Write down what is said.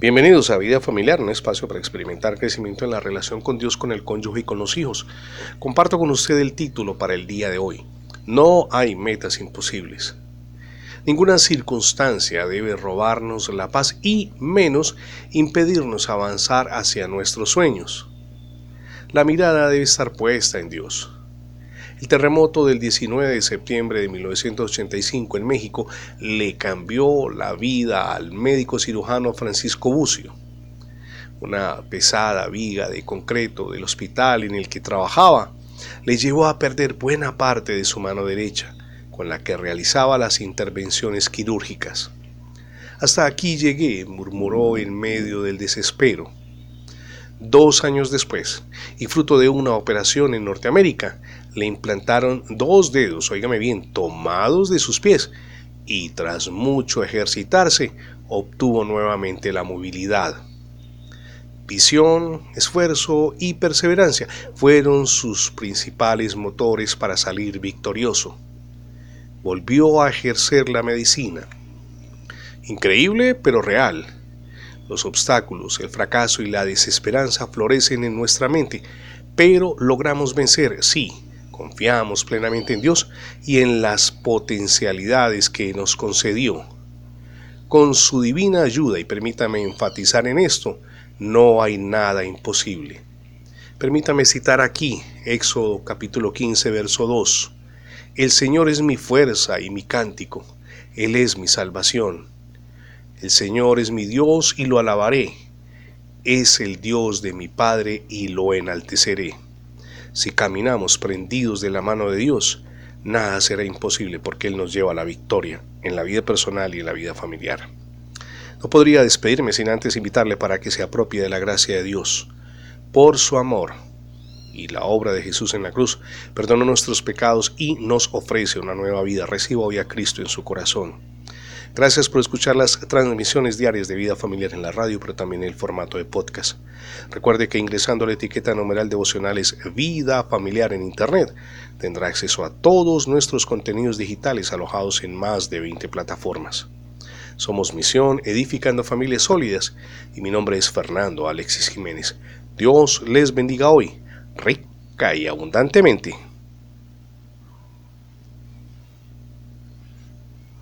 Bienvenidos a Vida Familiar, un espacio para experimentar crecimiento en la relación con Dios, con el cónyuge y con los hijos. Comparto con usted el título para el día de hoy. No hay metas imposibles. Ninguna circunstancia debe robarnos la paz y menos impedirnos avanzar hacia nuestros sueños. La mirada debe estar puesta en Dios. El terremoto del 19 de septiembre de 1985 en México le cambió la vida al médico cirujano Francisco Bucio. Una pesada viga de concreto del hospital en el que trabajaba le llevó a perder buena parte de su mano derecha, con la que realizaba las intervenciones quirúrgicas. Hasta aquí llegué, murmuró en medio del desespero. Dos años después, y fruto de una operación en Norteamérica, le implantaron dos dedos, oígame bien, tomados de sus pies, y tras mucho ejercitarse, obtuvo nuevamente la movilidad. Visión, esfuerzo y perseverancia fueron sus principales motores para salir victorioso. Volvió a ejercer la medicina. Increíble, pero real los obstáculos, el fracaso y la desesperanza florecen en nuestra mente, pero logramos vencer, sí, confiamos plenamente en Dios y en las potencialidades que nos concedió. Con su divina ayuda, y permítame enfatizar en esto, no hay nada imposible. Permítame citar aquí Éxodo capítulo 15, verso 2. El Señor es mi fuerza y mi cántico, Él es mi salvación. El Señor es mi Dios y lo alabaré. Es el Dios de mi Padre y lo enalteceré. Si caminamos prendidos de la mano de Dios, nada será imposible porque Él nos lleva a la victoria en la vida personal y en la vida familiar. No podría despedirme sin antes invitarle para que se apropie de la gracia de Dios. Por su amor y la obra de Jesús en la cruz, perdona nuestros pecados y nos ofrece una nueva vida. Reciba hoy a Cristo en su corazón. Gracias por escuchar las transmisiones diarias de vida familiar en la radio, pero también en el formato de podcast. Recuerde que ingresando a la etiqueta numeral devocionales Vida Familiar en Internet, tendrá acceso a todos nuestros contenidos digitales alojados en más de 20 plataformas. Somos Misión Edificando Familias Sólidas y mi nombre es Fernando Alexis Jiménez. Dios les bendiga hoy, rica y abundantemente.